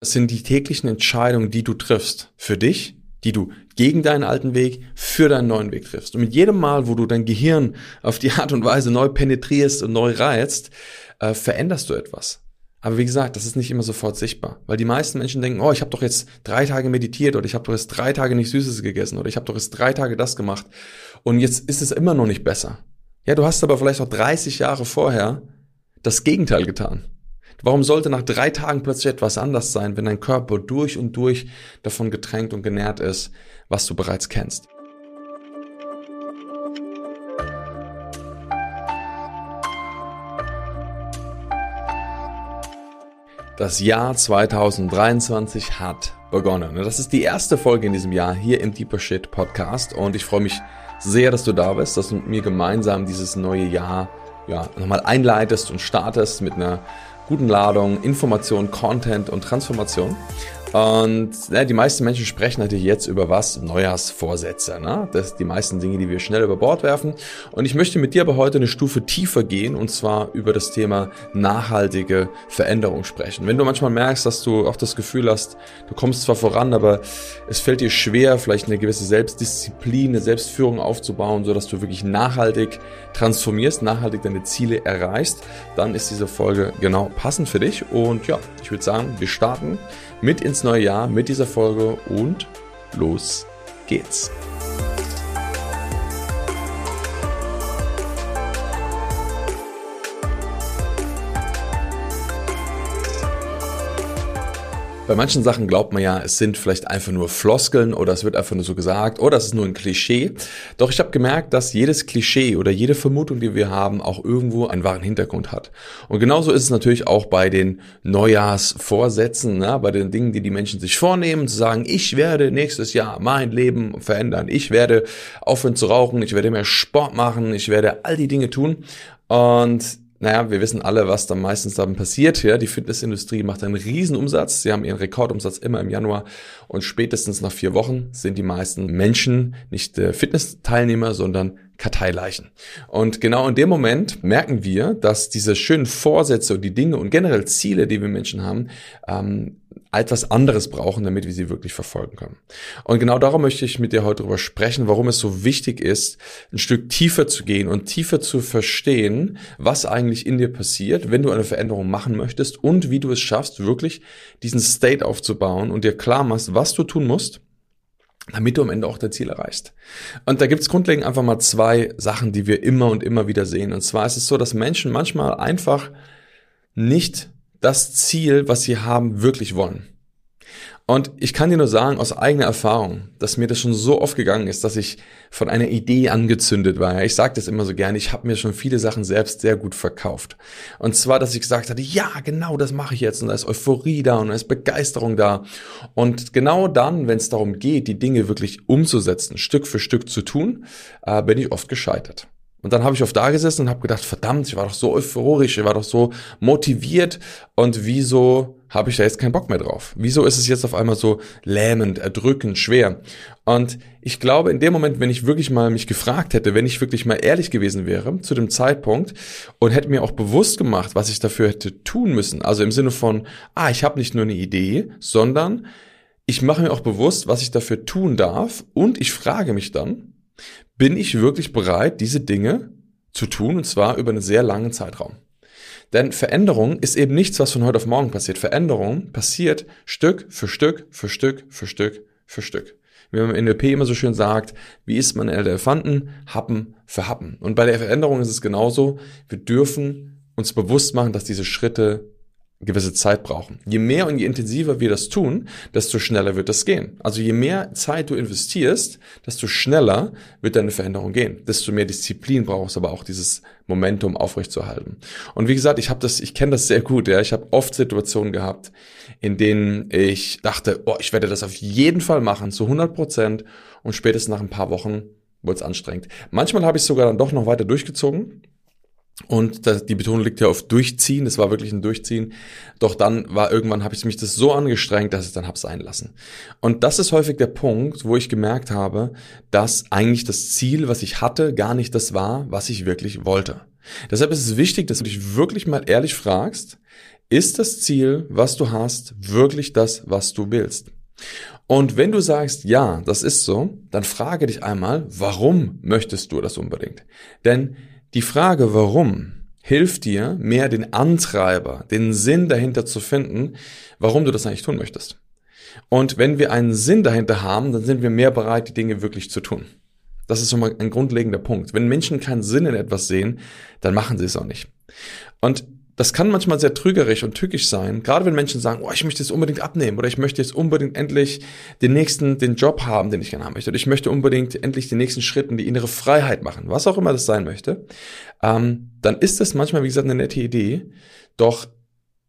Das sind die täglichen Entscheidungen, die du triffst. Für dich, die du gegen deinen alten Weg, für deinen neuen Weg triffst. Und mit jedem Mal, wo du dein Gehirn auf die Art und Weise neu penetrierst und neu reizt, äh, veränderst du etwas. Aber wie gesagt, das ist nicht immer sofort sichtbar, weil die meisten Menschen denken, oh, ich habe doch jetzt drei Tage meditiert oder ich habe doch jetzt drei Tage nicht Süßes gegessen oder ich habe doch jetzt drei Tage das gemacht und jetzt ist es immer noch nicht besser. Ja, du hast aber vielleicht auch 30 Jahre vorher das Gegenteil getan. Warum sollte nach drei Tagen plötzlich etwas anders sein, wenn dein Körper durch und durch davon getränkt und genährt ist, was du bereits kennst? Das Jahr 2023 hat begonnen. Das ist die erste Folge in diesem Jahr hier im Deeper Shit Podcast und ich freue mich sehr, dass du da bist, dass du mit mir gemeinsam dieses neue Jahr ja, nochmal einleitest und startest mit einer guten Ladung, Information, Content und Transformation. Und ja, die meisten Menschen sprechen natürlich jetzt über was? Neujahrsvorsätze. Ne? Das sind die meisten Dinge, die wir schnell über Bord werfen. Und ich möchte mit dir aber heute eine Stufe tiefer gehen und zwar über das Thema nachhaltige Veränderung sprechen. Wenn du manchmal merkst, dass du auch das Gefühl hast, du kommst zwar voran, aber es fällt dir schwer, vielleicht eine gewisse Selbstdisziplin, eine Selbstführung aufzubauen, so dass du wirklich nachhaltig transformierst, nachhaltig deine Ziele erreichst, dann ist diese Folge genau passend für dich. Und ja, ich würde sagen, wir starten mit ins neue Jahr mit dieser Folge und los geht's. Bei manchen Sachen glaubt man ja, es sind vielleicht einfach nur Floskeln oder es wird einfach nur so gesagt oder es ist nur ein Klischee. Doch ich habe gemerkt, dass jedes Klischee oder jede Vermutung, die wir haben, auch irgendwo einen wahren Hintergrund hat. Und genauso ist es natürlich auch bei den Neujahrsvorsätzen, ne? bei den Dingen, die die Menschen sich vornehmen, zu sagen, ich werde nächstes Jahr mein Leben verändern, ich werde aufhören zu rauchen, ich werde mehr Sport machen, ich werde all die Dinge tun. Und naja, wir wissen alle, was dann meistens dann passiert. Ja, die Fitnessindustrie macht einen Riesenumsatz. Sie haben ihren Rekordumsatz immer im Januar und spätestens nach vier Wochen sind die meisten Menschen nicht äh, Fitnessteilnehmer, sondern Karteileichen. Und genau in dem Moment merken wir, dass diese schönen Vorsätze und die Dinge und generell Ziele, die wir Menschen haben, ähm, etwas anderes brauchen, damit wir sie wirklich verfolgen können. Und genau darum möchte ich mit dir heute darüber sprechen, warum es so wichtig ist, ein Stück tiefer zu gehen und tiefer zu verstehen, was eigentlich in dir passiert, wenn du eine Veränderung machen möchtest und wie du es schaffst, wirklich diesen State aufzubauen und dir klar machst, was du tun musst, damit du am Ende auch dein Ziel erreichst. Und da gibt's grundlegend einfach mal zwei Sachen, die wir immer und immer wieder sehen. Und zwar ist es so, dass Menschen manchmal einfach nicht das Ziel, was sie haben, wirklich wollen. Und ich kann dir nur sagen, aus eigener Erfahrung, dass mir das schon so oft gegangen ist, dass ich von einer Idee angezündet war. Ich sage das immer so gerne, ich habe mir schon viele Sachen selbst sehr gut verkauft. Und zwar, dass ich gesagt hatte, ja, genau das mache ich jetzt. Und da ist Euphorie da und da ist Begeisterung da. Und genau dann, wenn es darum geht, die Dinge wirklich umzusetzen, Stück für Stück zu tun, äh, bin ich oft gescheitert. Und dann habe ich oft da gesessen und habe gedacht, verdammt, ich war doch so euphorisch, ich war doch so motiviert und wieso habe ich da jetzt keinen Bock mehr drauf? Wieso ist es jetzt auf einmal so lähmend, erdrückend, schwer? Und ich glaube, in dem Moment, wenn ich wirklich mal mich gefragt hätte, wenn ich wirklich mal ehrlich gewesen wäre zu dem Zeitpunkt und hätte mir auch bewusst gemacht, was ich dafür hätte tun müssen, also im Sinne von, ah, ich habe nicht nur eine Idee, sondern ich mache mir auch bewusst, was ich dafür tun darf und ich frage mich dann, bin ich wirklich bereit, diese Dinge zu tun, und zwar über einen sehr langen Zeitraum. Denn Veränderung ist eben nichts, was von heute auf morgen passiert. Veränderung passiert Stück für Stück für Stück für Stück für Stück. Wie man im NLP immer so schön sagt, wie isst man Elefanten? Happen für Happen. Und bei der Veränderung ist es genauso. Wir dürfen uns bewusst machen, dass diese Schritte gewisse Zeit brauchen. Je mehr und je intensiver wir das tun, desto schneller wird das gehen. Also je mehr Zeit du investierst, desto schneller wird deine Veränderung gehen. Desto mehr Disziplin brauchst du aber auch dieses Momentum aufrechtzuerhalten. Und wie gesagt, ich habe das, ich kenne das sehr gut. Ja, ich habe oft Situationen gehabt, in denen ich dachte, oh, ich werde das auf jeden Fall machen zu 100 Prozent und spätestens nach ein paar Wochen wurde es anstrengend. Manchmal habe ich sogar dann doch noch weiter durchgezogen und das, die Betonung liegt ja auf Durchziehen, das war wirklich ein Durchziehen. Doch dann war irgendwann, habe ich mich das so angestrengt, dass ich es dann habe sein lassen. Und das ist häufig der Punkt, wo ich gemerkt habe, dass eigentlich das Ziel, was ich hatte, gar nicht das war, was ich wirklich wollte. Deshalb ist es wichtig, dass du dich wirklich mal ehrlich fragst, ist das Ziel, was du hast, wirklich das, was du willst? Und wenn du sagst, ja, das ist so, dann frage dich einmal, warum möchtest du das unbedingt? Denn die Frage, warum, hilft dir, mehr den Antreiber, den Sinn dahinter zu finden, warum du das eigentlich tun möchtest. Und wenn wir einen Sinn dahinter haben, dann sind wir mehr bereit, die Dinge wirklich zu tun. Das ist schon mal ein grundlegender Punkt. Wenn Menschen keinen Sinn in etwas sehen, dann machen sie es auch nicht. Und das kann manchmal sehr trügerisch und tückisch sein, gerade wenn Menschen sagen, oh, ich möchte jetzt unbedingt abnehmen oder ich möchte jetzt unbedingt endlich den nächsten, den Job haben, den ich gerne haben möchte oder ich möchte unbedingt endlich den nächsten Schritt in die innere Freiheit machen, was auch immer das sein möchte, ähm, dann ist das manchmal, wie gesagt, eine nette Idee, doch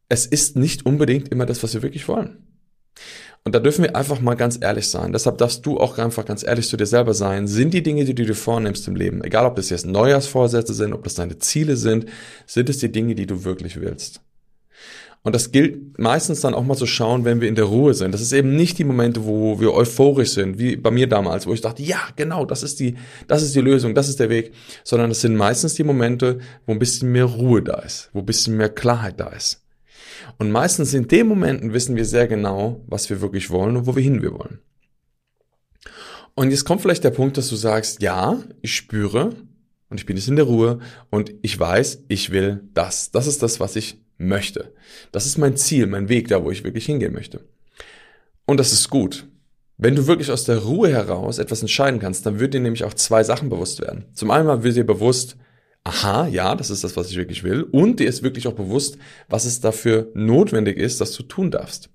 es ist nicht unbedingt immer das, was wir wirklich wollen. Und da dürfen wir einfach mal ganz ehrlich sein. Deshalb darfst du auch einfach ganz ehrlich zu dir selber sein. Sind die Dinge, die du dir vornimmst im Leben, egal ob das jetzt Neujahrsvorsätze sind, ob das deine Ziele sind, sind es die Dinge, die du wirklich willst? Und das gilt meistens dann auch mal zu schauen, wenn wir in der Ruhe sind. Das ist eben nicht die Momente, wo wir euphorisch sind, wie bei mir damals, wo ich dachte, ja, genau, das ist die, das ist die Lösung, das ist der Weg, sondern es sind meistens die Momente, wo ein bisschen mehr Ruhe da ist, wo ein bisschen mehr Klarheit da ist. Und meistens in den Momenten wissen wir sehr genau, was wir wirklich wollen und wo wir hin wir wollen. Und jetzt kommt vielleicht der Punkt, dass du sagst, ja, ich spüre und ich bin jetzt in der Ruhe und ich weiß, ich will das. Das ist das, was ich möchte. Das ist mein Ziel, mein Weg, da wo ich wirklich hingehen möchte. Und das ist gut. Wenn du wirklich aus der Ruhe heraus etwas entscheiden kannst, dann wird dir nämlich auch zwei Sachen bewusst werden. Zum einen wird dir bewusst, aha, ja, das ist das, was ich wirklich will. Und dir ist wirklich auch bewusst, was es dafür notwendig ist, dass du tun darfst.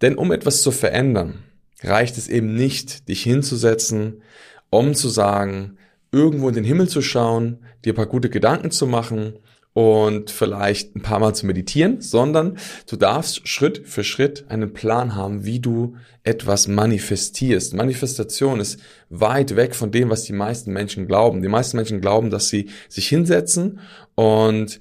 Denn um etwas zu verändern, reicht es eben nicht, dich hinzusetzen, um zu sagen, irgendwo in den Himmel zu schauen, dir ein paar gute Gedanken zu machen und vielleicht ein paar Mal zu meditieren, sondern du darfst Schritt für Schritt einen Plan haben, wie du etwas manifestierst. Manifestation ist weit weg von dem, was die meisten Menschen glauben. Die meisten Menschen glauben, dass sie sich hinsetzen und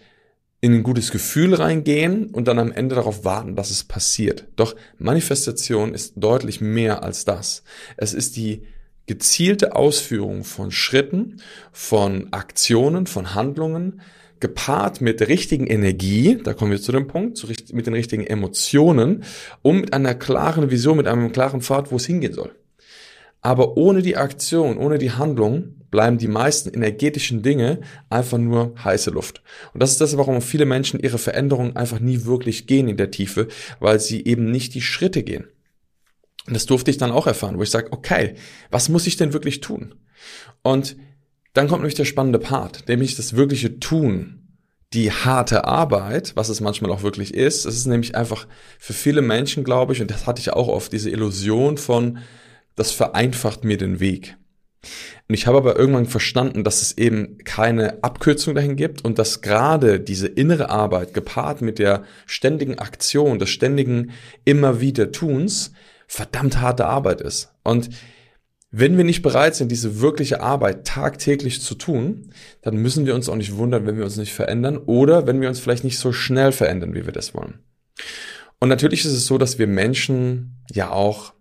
in ein gutes Gefühl reingehen und dann am Ende darauf warten, dass es passiert. Doch Manifestation ist deutlich mehr als das. Es ist die gezielte Ausführung von Schritten, von Aktionen, von Handlungen, gepaart mit der richtigen Energie, da kommen wir zu dem Punkt, zu, mit den richtigen Emotionen und mit einer klaren Vision, mit einem klaren Pfad, wo es hingehen soll. Aber ohne die Aktion, ohne die Handlung bleiben die meisten energetischen Dinge einfach nur heiße Luft. Und das ist das, warum viele Menschen ihre Veränderungen einfach nie wirklich gehen in der Tiefe, weil sie eben nicht die Schritte gehen. Und das durfte ich dann auch erfahren, wo ich sage, okay, was muss ich denn wirklich tun? Und dann kommt nämlich der spannende Part, nämlich das wirkliche Tun, die harte Arbeit, was es manchmal auch wirklich ist. Es ist nämlich einfach für viele Menschen, glaube ich, und das hatte ich auch oft, diese Illusion von, das vereinfacht mir den Weg. Und ich habe aber irgendwann verstanden, dass es eben keine Abkürzung dahin gibt und dass gerade diese innere Arbeit gepaart mit der ständigen Aktion, des ständigen immer wieder Tuns verdammt harte Arbeit ist. Und wenn wir nicht bereit sind, diese wirkliche Arbeit tagtäglich zu tun, dann müssen wir uns auch nicht wundern, wenn wir uns nicht verändern oder wenn wir uns vielleicht nicht so schnell verändern, wie wir das wollen. Und natürlich ist es so, dass wir Menschen ja auch,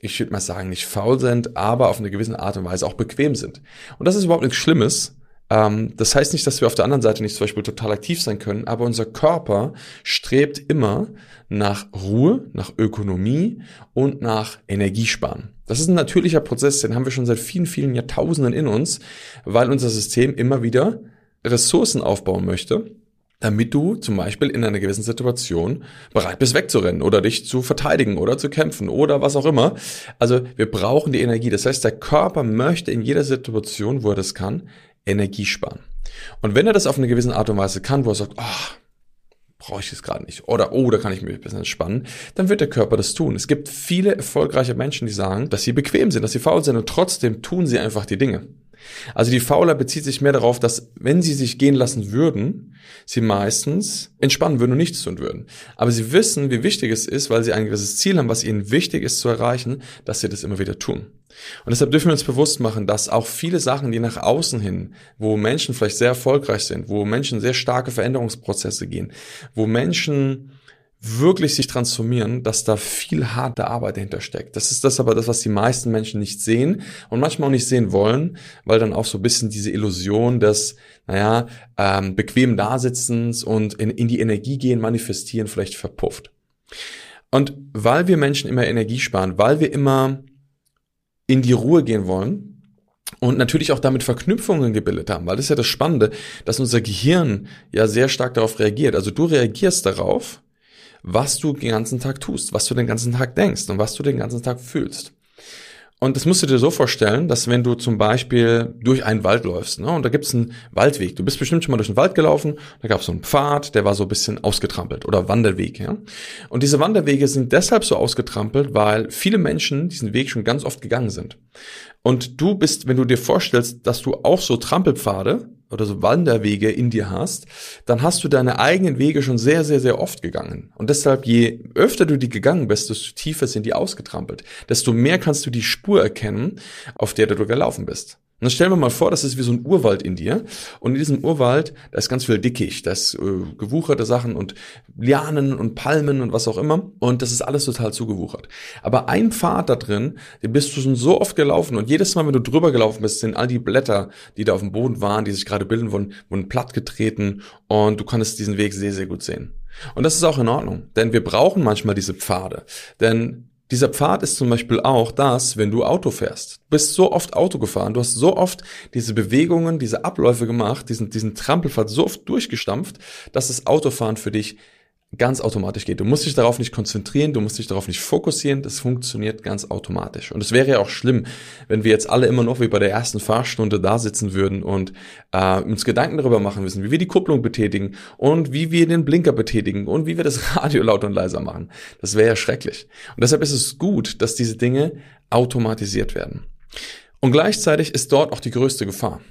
ich würde mal sagen, nicht faul sind, aber auf eine gewisse Art und Weise auch bequem sind. Und das ist überhaupt nichts Schlimmes, ähm, das heißt nicht, dass wir auf der anderen Seite nicht zum Beispiel total aktiv sein können, aber unser Körper strebt immer nach Ruhe, nach Ökonomie und nach Energiesparen. Das ist ein natürlicher Prozess, den haben wir schon seit vielen, vielen Jahrtausenden in uns, weil unser System immer wieder Ressourcen aufbauen möchte, damit du zum Beispiel in einer gewissen Situation bereit bist wegzurennen oder dich zu verteidigen oder zu kämpfen oder was auch immer. Also wir brauchen die Energie. Das heißt, der Körper möchte in jeder Situation, wo er das kann, Energie sparen. Und wenn er das auf eine gewisse Art und Weise kann, wo er sagt, oh, brauche ich es gerade nicht. Oder, oh, da kann ich mich ein bisschen entspannen. Dann wird der Körper das tun. Es gibt viele erfolgreiche Menschen, die sagen, dass sie bequem sind, dass sie faul sind und trotzdem tun sie einfach die Dinge. Also die Fauler bezieht sich mehr darauf, dass wenn sie sich gehen lassen würden, sie meistens entspannen würden und nichts tun würden. Aber sie wissen, wie wichtig es ist, weil sie ein gewisses Ziel haben, was ihnen wichtig ist zu erreichen, dass sie das immer wieder tun. Und deshalb dürfen wir uns bewusst machen, dass auch viele Sachen, die nach außen hin, wo Menschen vielleicht sehr erfolgreich sind, wo Menschen sehr starke Veränderungsprozesse gehen, wo Menschen wirklich sich transformieren, dass da viel harte Arbeit dahinter steckt. Das ist das aber das, was die meisten Menschen nicht sehen und manchmal auch nicht sehen wollen, weil dann auch so ein bisschen diese Illusion des, naja, ähm, bequemen Dasitzens und in, in die Energie gehen, manifestieren vielleicht verpufft. Und weil wir Menschen immer Energie sparen, weil wir immer in die Ruhe gehen wollen, und natürlich auch damit Verknüpfungen gebildet haben, weil das ist ja das Spannende, dass unser Gehirn ja sehr stark darauf reagiert. Also du reagierst darauf, was du den ganzen Tag tust, was du den ganzen Tag denkst und was du den ganzen Tag fühlst. Und das musst du dir so vorstellen, dass wenn du zum Beispiel durch einen Wald läufst, ne, und da gibt's einen Waldweg, du bist bestimmt schon mal durch den Wald gelaufen, da gab's so einen Pfad, der war so ein bisschen ausgetrampelt oder Wanderweg, ja. Und diese Wanderwege sind deshalb so ausgetrampelt, weil viele Menschen diesen Weg schon ganz oft gegangen sind. Und du bist, wenn du dir vorstellst, dass du auch so Trampelpfade oder so Wanderwege in dir hast, dann hast du deine eigenen Wege schon sehr, sehr, sehr oft gegangen. Und deshalb, je öfter du die gegangen bist, desto tiefer sind die ausgetrampelt. Desto mehr kannst du die Spur erkennen, auf der du gelaufen bist. Und dann stellen wir mal vor, das ist wie so ein Urwald in dir. Und in diesem Urwald, da ist ganz viel Dickicht, da ist äh, gewucherte Sachen und Lianen und Palmen und was auch immer. Und das ist alles total zugewuchert. Aber ein Pfad da drin, den bist du schon so oft gelaufen. Und jedes Mal, wenn du drüber gelaufen bist, sind all die Blätter, die da auf dem Boden waren, die sich gerade bilden wurden, wurden platt getreten. Und du konntest diesen Weg sehr, sehr gut sehen. Und das ist auch in Ordnung, denn wir brauchen manchmal diese Pfade. Denn dieser Pfad ist zum Beispiel auch das, wenn du Auto fährst. Du bist so oft Auto gefahren, du hast so oft diese Bewegungen, diese Abläufe gemacht, diesen, diesen Trampelpfad so oft durchgestampft, dass das Autofahren für dich ganz automatisch geht. Du musst dich darauf nicht konzentrieren, du musst dich darauf nicht fokussieren, das funktioniert ganz automatisch. Und es wäre ja auch schlimm, wenn wir jetzt alle immer noch wie bei der ersten Fahrstunde da sitzen würden und äh, uns Gedanken darüber machen müssen, wie wir die Kupplung betätigen und wie wir den Blinker betätigen und wie wir das Radio laut und leiser machen. Das wäre ja schrecklich. Und deshalb ist es gut, dass diese Dinge automatisiert werden. Und gleichzeitig ist dort auch die größte Gefahr.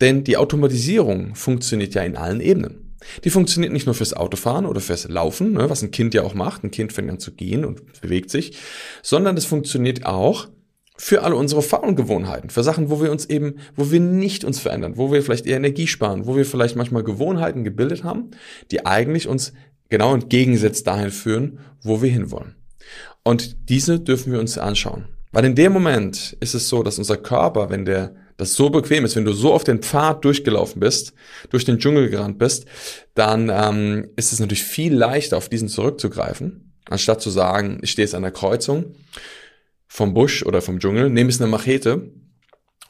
Denn die Automatisierung funktioniert ja in allen Ebenen. Die funktioniert nicht nur fürs Autofahren oder fürs Laufen, ne, was ein Kind ja auch macht. Ein Kind fängt an zu gehen und bewegt sich, sondern es funktioniert auch für alle unsere Faulengewohnheiten, für Sachen, wo wir uns eben, wo wir nicht uns verändern, wo wir vielleicht eher Energie sparen, wo wir vielleicht manchmal Gewohnheiten gebildet haben, die eigentlich uns genau entgegensetzt dahin führen, wo wir hinwollen. Und diese dürfen wir uns anschauen. Weil in dem Moment ist es so, dass unser Körper, wenn der das so bequem ist, wenn du so auf den Pfad durchgelaufen bist, durch den Dschungel gerannt bist, dann ähm, ist es natürlich viel leichter, auf diesen zurückzugreifen, anstatt zu sagen, ich stehe jetzt an der Kreuzung vom Busch oder vom Dschungel, nehme jetzt eine Machete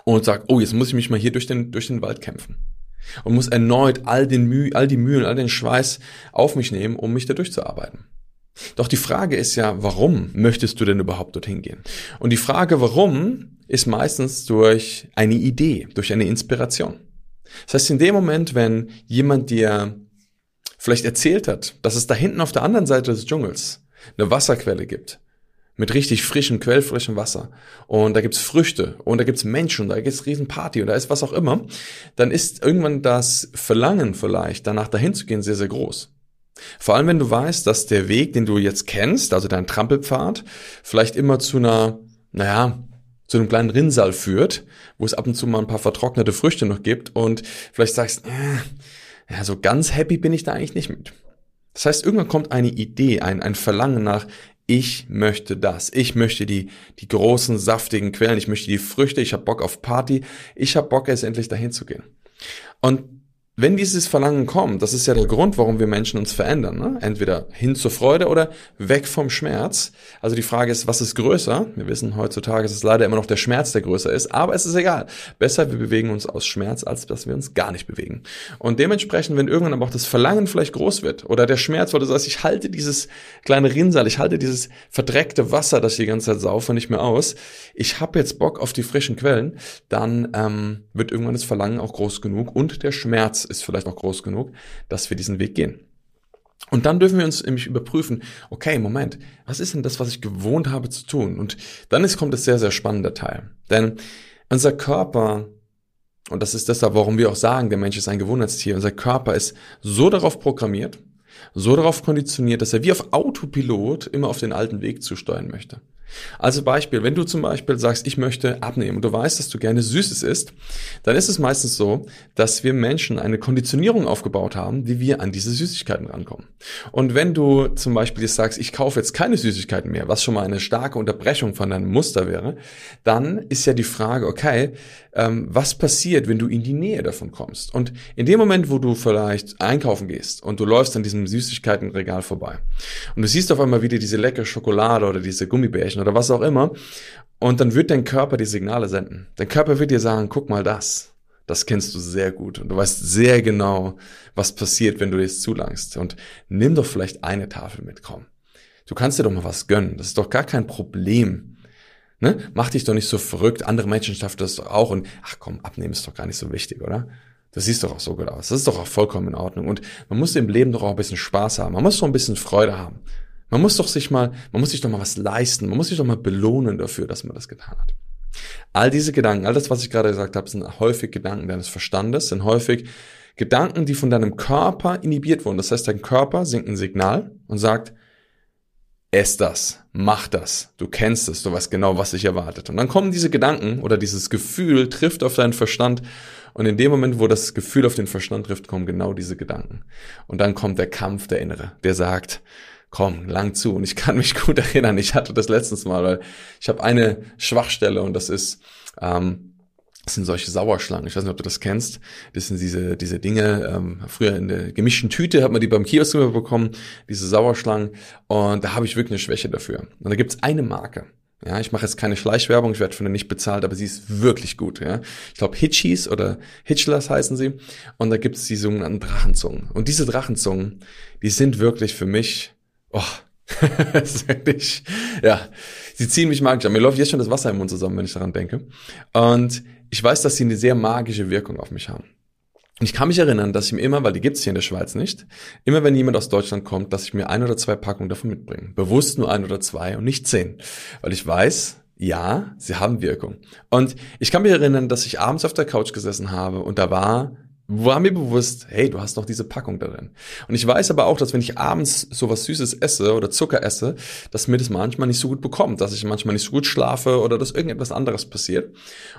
und sag, oh, jetzt muss ich mich mal hier durch den, durch den Wald kämpfen. Und muss erneut all, den Mühe, all die Mühen, all den Schweiß auf mich nehmen, um mich da durchzuarbeiten. Doch die Frage ist ja, warum möchtest du denn überhaupt dorthin gehen? Und die Frage, warum, ist meistens durch eine Idee, durch eine Inspiration. Das heißt, in dem Moment, wenn jemand dir vielleicht erzählt hat, dass es da hinten auf der anderen Seite des Dschungels eine Wasserquelle gibt, mit richtig frischem, quellfrischem Wasser. Und da gibt's Früchte und da gibt's Menschen und da gibt's Riesenparty und da ist was auch immer. Dann ist irgendwann das Verlangen vielleicht, danach dahin zu gehen, sehr, sehr groß. Vor allem, wenn du weißt, dass der Weg, den du jetzt kennst, also dein Trampelpfad, vielleicht immer zu einer, naja, zu einem kleinen Rinnsal führt, wo es ab und zu mal ein paar vertrocknete Früchte noch gibt und vielleicht sagst, äh, ja, so ganz happy bin ich da eigentlich nicht mit. Das heißt, irgendwann kommt eine Idee, ein, ein Verlangen nach, ich möchte das, ich möchte die, die großen, saftigen Quellen, ich möchte die Früchte, ich habe Bock auf Party, ich habe Bock, jetzt endlich dahin zu gehen. Und wenn dieses Verlangen kommt, das ist ja der Grund, warum wir Menschen uns verändern, ne? entweder hin zur Freude oder weg vom Schmerz. Also die Frage ist, was ist größer? Wir wissen heutzutage, dass es leider immer noch der Schmerz, der größer ist, aber es ist egal. Besser, wir bewegen uns aus Schmerz, als dass wir uns gar nicht bewegen. Und dementsprechend, wenn irgendwann aber auch das Verlangen vielleicht groß wird oder der Schmerz, weil du sagst, ich halte dieses kleine Rinnsal, ich halte dieses verdreckte Wasser, das ich die ganze Zeit saufe, nicht mehr aus, ich habe jetzt Bock auf die frischen Quellen, dann ähm, wird irgendwann das Verlangen auch groß genug und der Schmerz ist vielleicht auch groß genug, dass wir diesen Weg gehen. Und dann dürfen wir uns nämlich überprüfen, okay, Moment, was ist denn das, was ich gewohnt habe zu tun? Und dann ist, kommt es sehr, sehr spannender Teil. Denn unser Körper, und das ist deshalb, warum wir auch sagen, der Mensch ist ein Gewohnheitstier, unser Körper ist so darauf programmiert, so darauf konditioniert, dass er wie auf Autopilot immer auf den alten Weg zusteuern möchte. Also Beispiel, wenn du zum Beispiel sagst, ich möchte abnehmen und du weißt, dass du gerne Süßes isst, dann ist es meistens so, dass wir Menschen eine Konditionierung aufgebaut haben, wie wir an diese Süßigkeiten rankommen. Und wenn du zum Beispiel jetzt sagst, ich kaufe jetzt keine Süßigkeiten mehr, was schon mal eine starke Unterbrechung von deinem Muster wäre, dann ist ja die Frage, okay, ähm, was passiert, wenn du in die Nähe davon kommst? Und in dem Moment, wo du vielleicht einkaufen gehst und du läufst an diesem Süßigkeitenregal vorbei und du siehst auf einmal wieder diese leckere Schokolade oder diese Gummibärchen oder was auch immer und dann wird dein Körper die Signale senden. Dein Körper wird dir sagen, guck mal das. Das kennst du sehr gut und du weißt sehr genau, was passiert, wenn du das zulangst. Und nimm doch vielleicht eine Tafel mit, komm. Du kannst dir doch mal was gönnen. Das ist doch gar kein Problem. Ne? Mach dich doch nicht so verrückt. Andere Menschen schaffen das doch auch. Und ach komm, abnehmen ist doch gar nicht so wichtig, oder? Das siehst doch auch so gut aus. Das ist doch auch vollkommen in Ordnung. Und man muss im Leben doch auch ein bisschen Spaß haben. Man muss doch ein bisschen Freude haben. Man muss doch sich mal, man muss sich doch mal was leisten. Man muss sich doch mal belohnen dafür, dass man das getan hat. All diese Gedanken, all das, was ich gerade gesagt habe, sind häufig Gedanken deines Verstandes, sind häufig Gedanken, die von deinem Körper inhibiert wurden. Das heißt, dein Körper singt ein Signal und sagt, ess das, mach das, du kennst es, du weißt genau, was dich erwartet. Und dann kommen diese Gedanken oder dieses Gefühl trifft auf deinen Verstand und in dem Moment, wo das Gefühl auf den Verstand trifft, kommen genau diese Gedanken. Und dann kommt der Kampf der Innere, der sagt, komm, lang zu. Und ich kann mich gut erinnern, ich hatte das letztens mal, weil ich habe eine Schwachstelle und das ist, ähm, das sind solche Sauerschlangen. Ich weiß nicht, ob du das kennst. Das sind diese, diese Dinge, ähm, früher in der gemischten Tüte hat man die beim Kiosk immer bekommen, diese Sauerschlangen. Und da habe ich wirklich eine Schwäche dafür. Und da gibt's eine Marke. Ja, ich mache jetzt keine Schleichwerbung, ich werde von der nicht bezahlt, aber sie ist wirklich gut. Ja, ich glaube Hitchies oder Hitchlers heißen sie. Und da gibt's die sogenannten Drachenzungen. Und diese Drachenzungen, die sind wirklich für mich, oh, das ist wirklich, ja, sie ziehen mich magisch an. Mir läuft jetzt schon das Wasser im Mund zusammen, wenn ich daran denke. Und ich weiß, dass sie eine sehr magische Wirkung auf mich haben. Und ich kann mich erinnern, dass ich mir immer, weil die gibt's hier in der Schweiz nicht, immer wenn jemand aus Deutschland kommt, dass ich mir ein oder zwei Packungen davon mitbringe. Bewusst nur ein oder zwei und nicht zehn. Weil ich weiß, ja, sie haben Wirkung. Und ich kann mich erinnern, dass ich abends auf der Couch gesessen habe und da war war mir bewusst, hey, du hast noch diese Packung darin. Und ich weiß aber auch, dass wenn ich abends sowas Süßes esse oder Zucker esse, dass mir das manchmal nicht so gut bekommt, dass ich manchmal nicht so gut schlafe oder dass irgendetwas anderes passiert.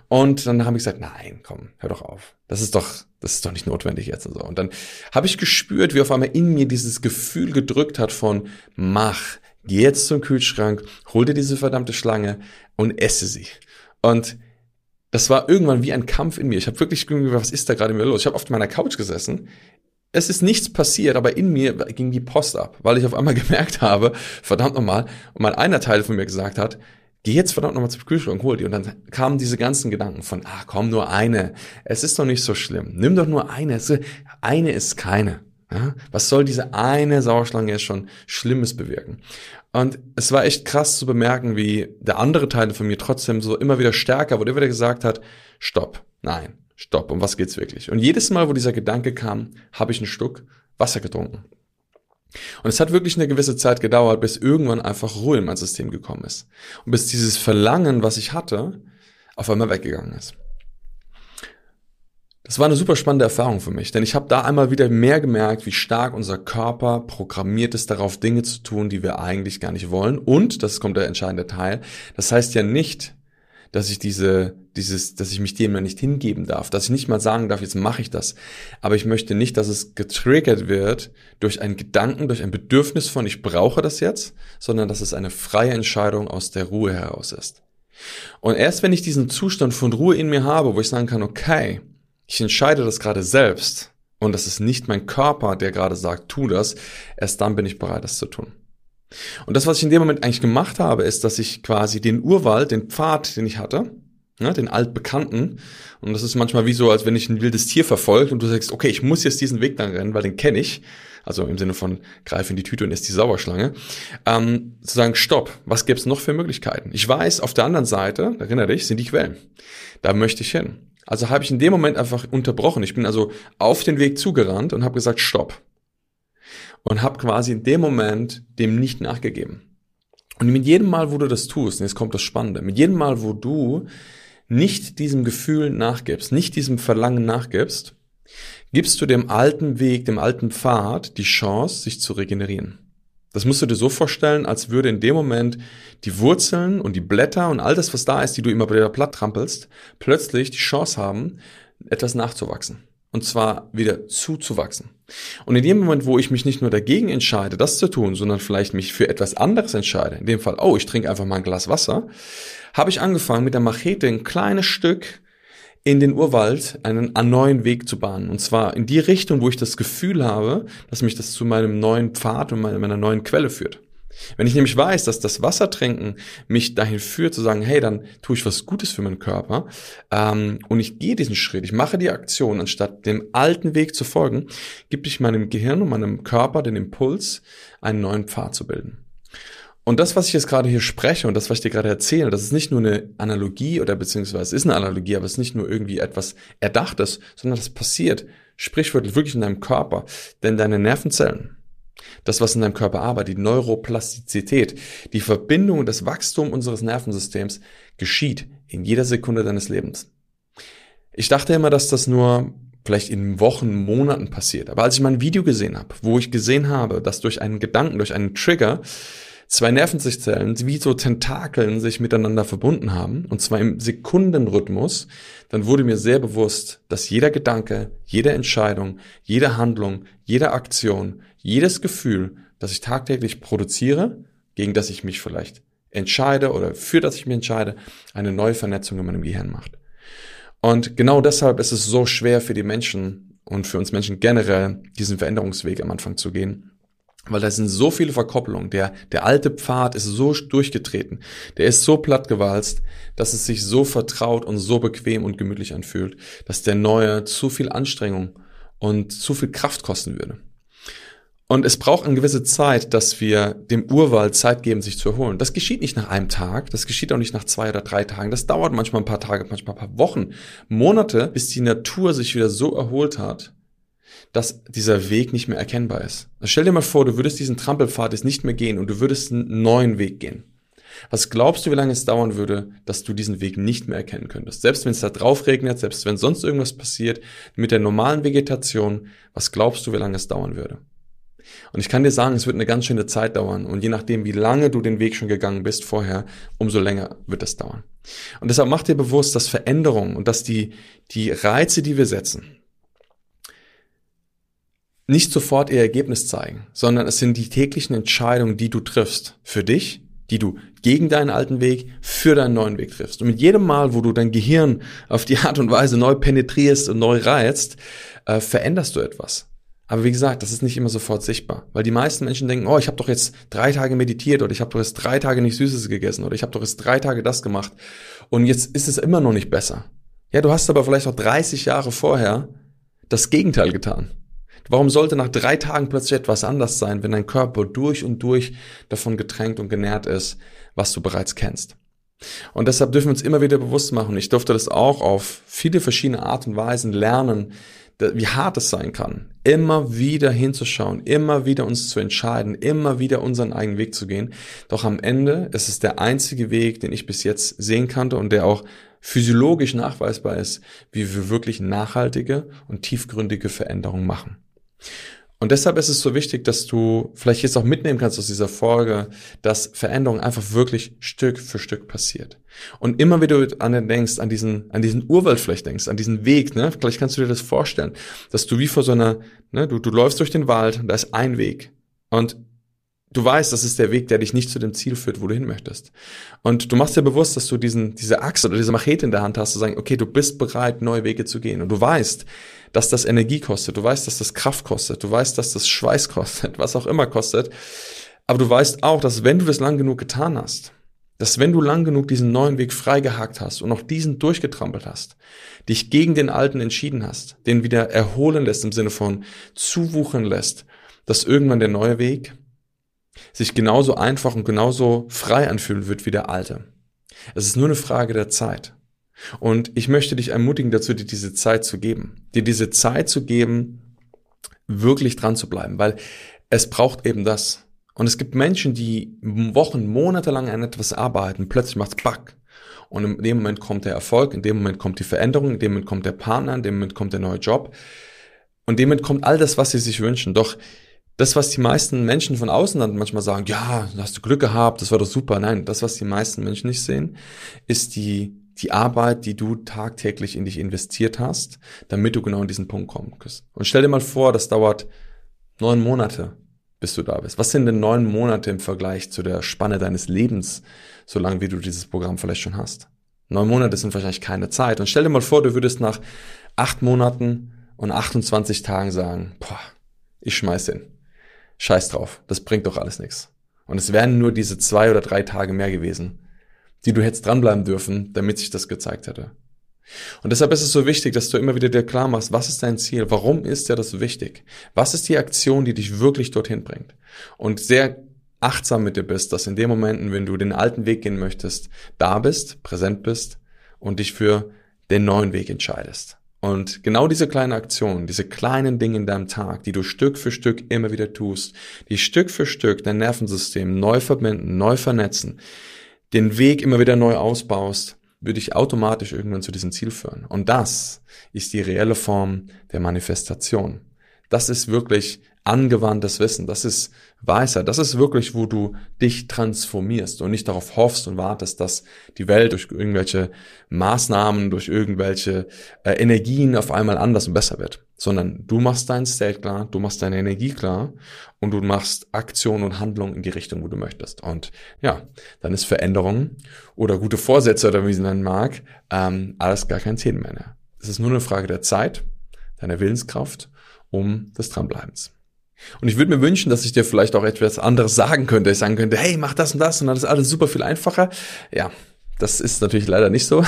Und dann habe ich gesagt, nein, komm, hör doch auf. Das ist doch, das ist doch nicht notwendig jetzt und so. Und dann habe ich gespürt, wie auf einmal in mir dieses Gefühl gedrückt hat von, mach, geh jetzt zum Kühlschrank, hol dir diese verdammte Schlange und esse sie. Und das war irgendwann wie ein Kampf in mir. Ich habe wirklich irgendwie, was ist da gerade mir los? Ich habe auf meiner Couch gesessen. Es ist nichts passiert, aber in mir ging die Post ab, weil ich auf einmal gemerkt habe, verdammt nochmal, und mal einer Teil von mir gesagt hat, geh jetzt verdammt nochmal zum Kühlschrank und hol die. Und dann kamen diese ganzen Gedanken von, ah, komm, nur eine. Es ist doch nicht so schlimm. Nimm doch nur eine. Eine ist keine. Ja? Was soll diese eine Sauerschlange jetzt schon Schlimmes bewirken? Und es war echt krass zu bemerken, wie der andere Teil von mir trotzdem so immer wieder stärker wurde, immer wieder gesagt hat, stopp, nein, stopp, um was geht's wirklich? Und jedes Mal, wo dieser Gedanke kam, habe ich ein Stück Wasser getrunken. Und es hat wirklich eine gewisse Zeit gedauert, bis irgendwann einfach Ruhe in mein System gekommen ist. Und bis dieses Verlangen, was ich hatte, auf einmal weggegangen ist. Das war eine super spannende Erfahrung für mich, denn ich habe da einmal wieder mehr gemerkt, wie stark unser Körper programmiert ist, darauf Dinge zu tun, die wir eigentlich gar nicht wollen. Und, das kommt der entscheidende Teil, das heißt ja nicht, dass ich diese, dieses, dass ich mich dem nicht hingeben darf, dass ich nicht mal sagen darf, jetzt mache ich das. Aber ich möchte nicht, dass es getriggert wird durch einen Gedanken, durch ein Bedürfnis von, ich brauche das jetzt, sondern dass es eine freie Entscheidung aus der Ruhe heraus ist. Und erst wenn ich diesen Zustand von Ruhe in mir habe, wo ich sagen kann, okay, ich entscheide das gerade selbst und das ist nicht mein Körper, der gerade sagt, tu das, erst dann bin ich bereit, das zu tun. Und das, was ich in dem Moment eigentlich gemacht habe, ist, dass ich quasi den Urwald, den Pfad, den ich hatte, ne, den altbekannten, und das ist manchmal wie so, als wenn ich ein wildes Tier verfolgt und du sagst, okay, ich muss jetzt diesen Weg dann rennen, weil den kenne ich, also im Sinne von greif in die Tüte und ist die Sauerschlange, ähm, zu sagen, stopp, was gäbe es noch für Möglichkeiten? Ich weiß, auf der anderen Seite, erinnere dich, sind die Quellen. Da möchte ich hin. Also habe ich in dem Moment einfach unterbrochen. Ich bin also auf den Weg zugerannt und habe gesagt, stopp. Und habe quasi in dem Moment dem nicht nachgegeben. Und mit jedem Mal, wo du das tust, und jetzt kommt das Spannende, mit jedem Mal, wo du nicht diesem Gefühl nachgibst, nicht diesem Verlangen nachgibst, gibst du dem alten Weg, dem alten Pfad die Chance, sich zu regenerieren. Das musst du dir so vorstellen, als würde in dem Moment die Wurzeln und die Blätter und all das, was da ist, die du immer wieder platt trampelst, plötzlich die Chance haben, etwas nachzuwachsen. Und zwar wieder zuzuwachsen. Und in dem Moment, wo ich mich nicht nur dagegen entscheide, das zu tun, sondern vielleicht mich für etwas anderes entscheide, in dem Fall, oh, ich trinke einfach mal ein Glas Wasser, habe ich angefangen, mit der Machete ein kleines Stück in den Urwald einen, einen neuen Weg zu bahnen. Und zwar in die Richtung, wo ich das Gefühl habe, dass mich das zu meinem neuen Pfad und meiner, neuen Quelle führt. Wenn ich nämlich weiß, dass das Wassertrinken mich dahin führt zu sagen, hey, dann tue ich was Gutes für meinen Körper ähm, und ich gehe diesen Schritt, ich mache die Aktion, anstatt dem alten Weg zu folgen, gibt ich meinem Gehirn und meinem Körper den Impuls, einen neuen Pfad zu bilden. Und das, was ich jetzt gerade hier spreche und das, was ich dir gerade erzähle, das ist nicht nur eine Analogie oder beziehungsweise ist eine Analogie, aber es ist nicht nur irgendwie etwas Erdachtes, sondern das passiert sprichwörtlich wirklich in deinem Körper. Denn deine Nervenzellen, das, was in deinem Körper arbeitet, die Neuroplastizität, die Verbindung und das Wachstum unseres Nervensystems geschieht in jeder Sekunde deines Lebens. Ich dachte immer, dass das nur vielleicht in Wochen, Monaten passiert. Aber als ich mal ein Video gesehen habe, wo ich gesehen habe, dass durch einen Gedanken, durch einen Trigger zwei Nervenzellen wie so Tentakeln sich miteinander verbunden haben, und zwar im Sekundenrhythmus, dann wurde mir sehr bewusst, dass jeder Gedanke, jede Entscheidung, jede Handlung, jede Aktion, jedes Gefühl, das ich tagtäglich produziere, gegen das ich mich vielleicht entscheide oder für das ich mich entscheide, eine neue Vernetzung in meinem Gehirn macht. Und genau deshalb ist es so schwer für die Menschen und für uns Menschen generell, diesen Veränderungsweg am Anfang zu gehen, weil da sind so viele Verkopplungen. Der, der alte Pfad ist so durchgetreten. Der ist so plattgewalzt, dass es sich so vertraut und so bequem und gemütlich anfühlt, dass der neue zu viel Anstrengung und zu viel Kraft kosten würde. Und es braucht eine gewisse Zeit, dass wir dem Urwald Zeit geben, sich zu erholen. Das geschieht nicht nach einem Tag, das geschieht auch nicht nach zwei oder drei Tagen. Das dauert manchmal ein paar Tage, manchmal ein paar Wochen, Monate, bis die Natur sich wieder so erholt hat, dass dieser Weg nicht mehr erkennbar ist. Also stell dir mal vor, du würdest diesen Trampelpfad jetzt nicht mehr gehen und du würdest einen neuen Weg gehen. Was glaubst du, wie lange es dauern würde, dass du diesen Weg nicht mehr erkennen könntest? Selbst wenn es da drauf regnet, selbst wenn sonst irgendwas passiert, mit der normalen Vegetation, was glaubst du, wie lange es dauern würde? Und ich kann dir sagen, es wird eine ganz schöne Zeit dauern. Und je nachdem, wie lange du den Weg schon gegangen bist vorher, umso länger wird es dauern. Und deshalb mach dir bewusst, dass Veränderungen und dass die, die Reize, die wir setzen, nicht sofort ihr Ergebnis zeigen, sondern es sind die täglichen Entscheidungen, die du triffst für dich, die du gegen deinen alten Weg, für deinen neuen Weg triffst. Und mit jedem Mal, wo du dein Gehirn auf die Art und Weise neu penetrierst und neu reizt, äh, veränderst du etwas. Aber wie gesagt, das ist nicht immer sofort sichtbar, weil die meisten Menschen denken, oh, ich habe doch jetzt drei Tage meditiert oder ich habe doch jetzt drei Tage nicht Süßes gegessen oder ich habe doch jetzt drei Tage das gemacht und jetzt ist es immer noch nicht besser. Ja, du hast aber vielleicht auch 30 Jahre vorher das Gegenteil getan. Warum sollte nach drei Tagen plötzlich etwas anders sein, wenn dein Körper durch und durch davon getränkt und genährt ist, was du bereits kennst? Und deshalb dürfen wir uns immer wieder bewusst machen, ich durfte das auch auf viele verschiedene Art und Weisen lernen, wie hart es sein kann, immer wieder hinzuschauen, immer wieder uns zu entscheiden, immer wieder unseren eigenen Weg zu gehen. Doch am Ende ist es der einzige Weg, den ich bis jetzt sehen kannte und der auch physiologisch nachweisbar ist, wie wir wirklich nachhaltige und tiefgründige Veränderungen machen. Und deshalb ist es so wichtig, dass du vielleicht jetzt auch mitnehmen kannst aus dieser Folge, dass Veränderung einfach wirklich Stück für Stück passiert. Und immer wieder an den denkst, an diesen, an diesen Urwald vielleicht denkst, an diesen Weg, ne? Vielleicht kannst du dir das vorstellen, dass du wie vor so einer, ne, du, du läufst durch den Wald und da ist ein Weg. Und du weißt, das ist der Weg, der dich nicht zu dem Ziel führt, wo du hin möchtest. Und du machst dir bewusst, dass du diesen, diese Achse oder diese Machete in der Hand hast, zu sagen, okay, du bist bereit, neue Wege zu gehen. Und du weißt, dass das Energie kostet, du weißt, dass das Kraft kostet, du weißt, dass das Schweiß kostet, was auch immer kostet. Aber du weißt auch, dass wenn du das lang genug getan hast, dass wenn du lang genug diesen neuen Weg freigehakt hast und auch diesen durchgetrampelt hast, dich gegen den alten entschieden hast, den wieder erholen lässt im Sinne von zuwuchern lässt, dass irgendwann der neue Weg sich genauso einfach und genauso frei anfühlen wird wie der alte. Es ist nur eine Frage der Zeit. Und ich möchte dich ermutigen dazu, dir diese Zeit zu geben. Dir diese Zeit zu geben, wirklich dran zu bleiben, weil es braucht eben das. Und es gibt Menschen, die Wochen, Monate lang an etwas arbeiten, plötzlich macht's Back. Und in dem Moment kommt der Erfolg, in dem Moment kommt die Veränderung, in dem Moment kommt der Partner, in dem Moment kommt der neue Job. Und in dem Moment kommt all das, was sie sich wünschen. Doch das, was die meisten Menschen von außen dann manchmal sagen, ja, hast du Glück gehabt, das war doch super. Nein, das, was die meisten Menschen nicht sehen, ist die, die Arbeit, die du tagtäglich in dich investiert hast, damit du genau an diesen Punkt kommen kannst. Und stell dir mal vor, das dauert neun Monate, bis du da bist. Was sind denn neun Monate im Vergleich zu der Spanne deines Lebens, so lange wie du dieses Programm vielleicht schon hast? Neun Monate sind wahrscheinlich keine Zeit. Und stell dir mal vor, du würdest nach acht Monaten und 28 Tagen sagen, boah, ich schmeiß den scheiß drauf, das bringt doch alles nichts. Und es wären nur diese zwei oder drei Tage mehr gewesen, die du hättest dranbleiben dürfen, damit sich das gezeigt hätte. Und deshalb ist es so wichtig, dass du immer wieder dir klar machst, was ist dein Ziel? Warum ist dir das wichtig? Was ist die Aktion, die dich wirklich dorthin bringt? Und sehr achtsam mit dir bist, dass in den Momenten, wenn du den alten Weg gehen möchtest, da bist, präsent bist und dich für den neuen Weg entscheidest. Und genau diese kleinen Aktionen, diese kleinen Dinge in deinem Tag, die du Stück für Stück immer wieder tust, die Stück für Stück dein Nervensystem neu verbinden, neu vernetzen, den Weg immer wieder neu ausbaust, würde ich automatisch irgendwann zu diesem Ziel führen. Und das ist die reelle Form der Manifestation. Das ist wirklich angewandtes Wissen. Das ist Weisheit. Das ist wirklich, wo du dich transformierst und nicht darauf hoffst und wartest, dass die Welt durch irgendwelche Maßnahmen, durch irgendwelche äh, Energien auf einmal anders und besser wird. Sondern du machst dein State klar, du machst deine Energie klar und du machst Aktion und Handlung in die Richtung, wo du möchtest. Und ja, dann ist Veränderung oder gute Vorsätze oder wie sie nennen mag, ähm, alles gar kein Thema mehr. Es ist nur eine Frage der Zeit, deiner Willenskraft, um des Dranbleibens. Und ich würde mir wünschen, dass ich dir vielleicht auch etwas anderes sagen könnte. Ich sagen könnte, hey, mach das und das und dann ist alles super viel einfacher. Ja, das ist natürlich leider nicht so.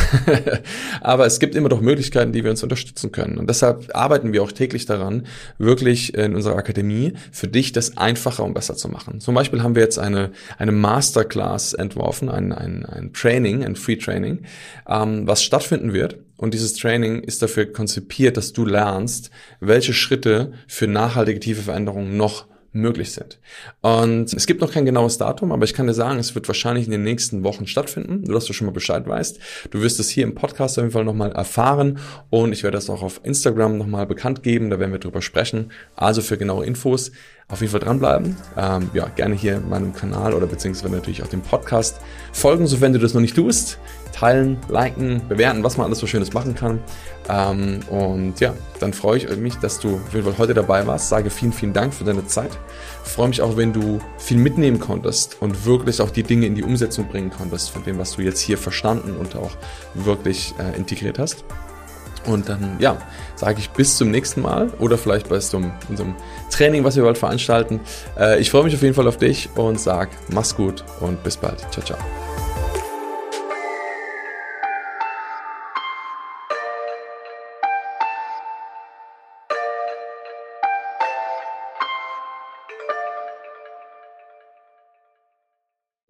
Aber es gibt immer doch Möglichkeiten, die wir uns unterstützen können. Und deshalb arbeiten wir auch täglich daran, wirklich in unserer Akademie für dich das einfacher und besser zu machen. Zum Beispiel haben wir jetzt eine, eine Masterclass entworfen, ein, ein, ein Training, ein Free Training, ähm, was stattfinden wird. Und dieses Training ist dafür konzipiert, dass du lernst, welche Schritte für nachhaltige tiefe Veränderungen noch möglich sind. Und es gibt noch kein genaues Datum, aber ich kann dir sagen, es wird wahrscheinlich in den nächsten Wochen stattfinden, nur dass du schon mal Bescheid weißt. Du wirst es hier im Podcast auf jeden Fall nochmal erfahren und ich werde das auch auf Instagram nochmal bekannt geben, da werden wir drüber sprechen. Also für genaue Infos auf jeden Fall dranbleiben. Ähm, ja, gerne hier in meinem Kanal oder beziehungsweise natürlich auch dem Podcast folgen, sofern du das noch nicht tust. Teilen, liken, bewerten, was man alles so Schönes machen kann. Ähm, und ja, dann freue ich mich, dass du heute dabei warst. Sage vielen, vielen Dank für deine Zeit. Freue mich auch, wenn du viel mitnehmen konntest und wirklich auch die Dinge in die Umsetzung bringen konntest von dem, was du jetzt hier verstanden und auch wirklich äh, integriert hast. Und dann, ja, sage ich bis zum nächsten Mal oder vielleicht bei so unserem Training, was wir bald veranstalten. Äh, ich freue mich auf jeden Fall auf dich und sag, mach's gut und bis bald. Ciao, ciao.